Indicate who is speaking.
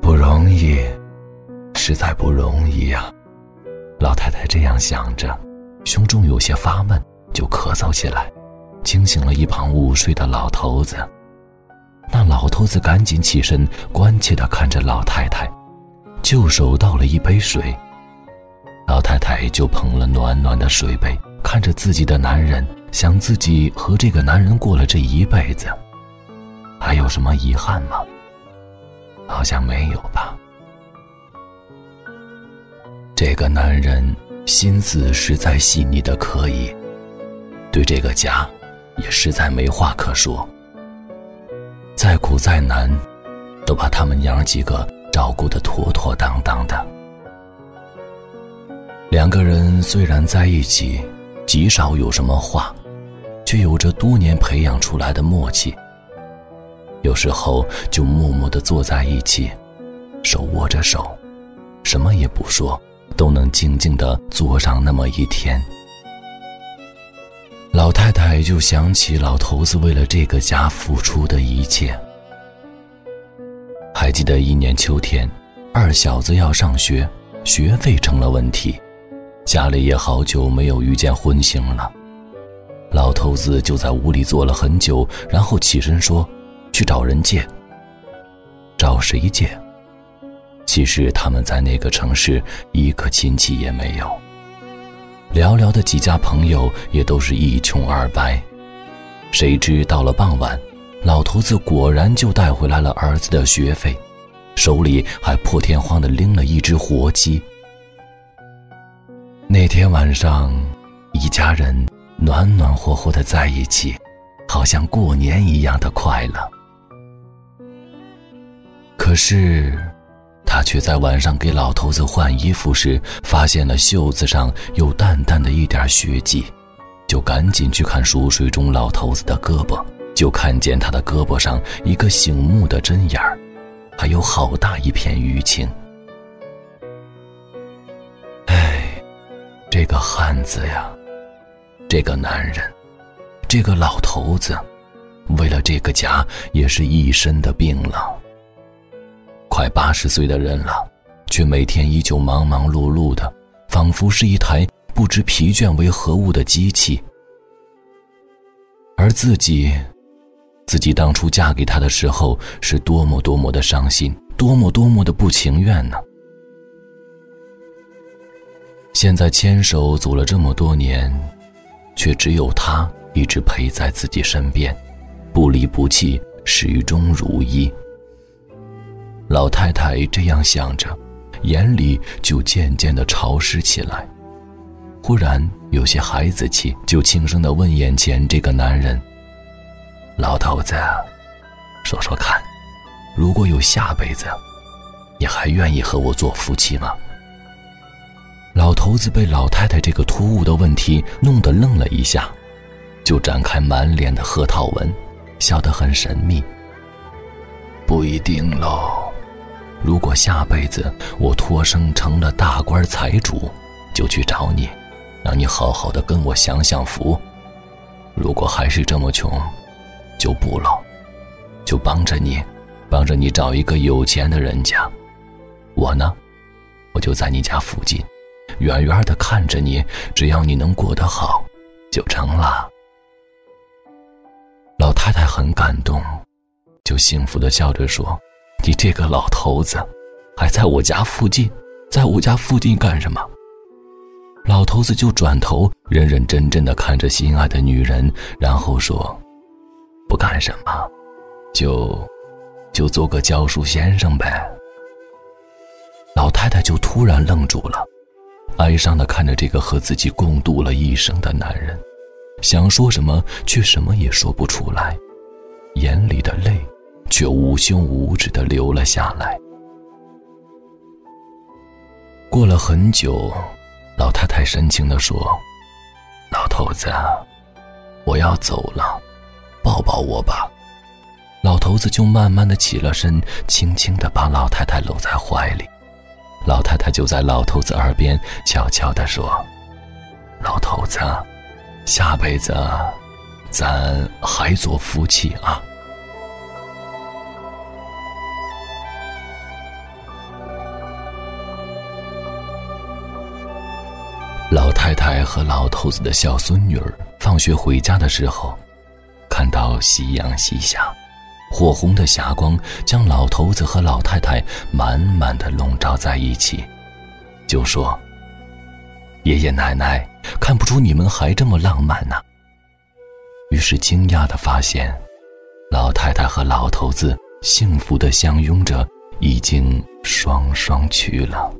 Speaker 1: 不容易，实在不容易呀！老太太这样想着，胸中有些发闷，就咳嗽起来，惊醒了一旁午睡的老头子。那老头子赶紧起身，关切地看着老太太，就手倒了一杯水。老太太就捧了暖暖的水杯，看着自己的男人，想自己和这个男人过了这一辈子，还有什么遗憾吗？好像没有吧。这个男人心思实在细腻的可以，对这个家也实在没话可说。再苦再难，都把他们娘几个照顾得妥妥当当的。两个人虽然在一起，极少有什么话，却有着多年培养出来的默契。有时候就默默地坐在一起，手握着手，什么也不说，都能静静地坐上那么一天。老太太就想起老头子为了这个家付出的一切。还记得一年秋天，二小子要上学，学费成了问题，家里也好久没有遇见荤腥了。老头子就在屋里坐了很久，然后起身说：“去找人借。”找谁借？其实他们在那个城市一个亲戚也没有。寥寥的几家朋友也都是一穷二白，谁知到了傍晚，老头子果然就带回来了儿子的学费，手里还破天荒的拎了一只活鸡。那天晚上，一家人暖暖和和的在一起，好像过年一样的快乐。可是。他却在晚上给老头子换衣服时，发现了袖子上有淡淡的一点血迹，就赶紧去看熟睡中老头子的胳膊，就看见他的胳膊上一个醒目的针眼儿，还有好大一片淤青。这个汉子呀，这个男人，这个老头子，为了这个家，也是一身的病了。快八十岁的人了，却每天依旧忙忙碌碌的，仿佛是一台不知疲倦为何物的机器。而自己，自己当初嫁给他的时候，是多么多么的伤心，多么多么的不情愿呢？现在牵手走了这么多年，却只有他一直陪在自己身边，不离不弃，始终如一。老太太这样想着，眼里就渐渐的潮湿起来。忽然有些孩子气，就轻声的问眼前这个男人：“老头子，说说看，如果有下辈子，你还愿意和我做夫妻吗？”老头子被老太太这个突兀的问题弄得愣了一下，就展开满脸的核桃纹，笑得很神秘：“不一定喽。”如果下辈子我托生成了大官财主，就去找你，让你好好的跟我享享福。如果还是这么穷，就不了，就帮着你，帮着你找一个有钱的人家。我呢，我就在你家附近，远远的看着你，只要你能过得好，就成了。老太太很感动，就幸福的笑着说。你这个老头子，还在我家附近，在我家附近干什么？老头子就转头认认真真的看着心爱的女人，然后说：“不干什么，就，就做个教书先生呗。”老太太就突然愣住了，哀伤的看着这个和自己共度了一生的男人，想说什么却什么也说不出来，眼里的泪。却无休无止的流了下来。过了很久，老太太深情的说：“老头子，我要走了，抱抱我吧。”老头子就慢慢的起了身，轻轻的把老太太搂在怀里。老太太就在老头子耳边悄悄地说：“老头子，下辈子咱还做夫妻啊。”老太太和老头子的小孙女儿放学回家的时候，看到夕阳西下，火红的霞光将老头子和老太太满满的笼罩在一起，就说：“爷爷奶奶，看不出你们还这么浪漫呢。”于是惊讶的发现，老太太和老头子幸福的相拥着，已经双双去了。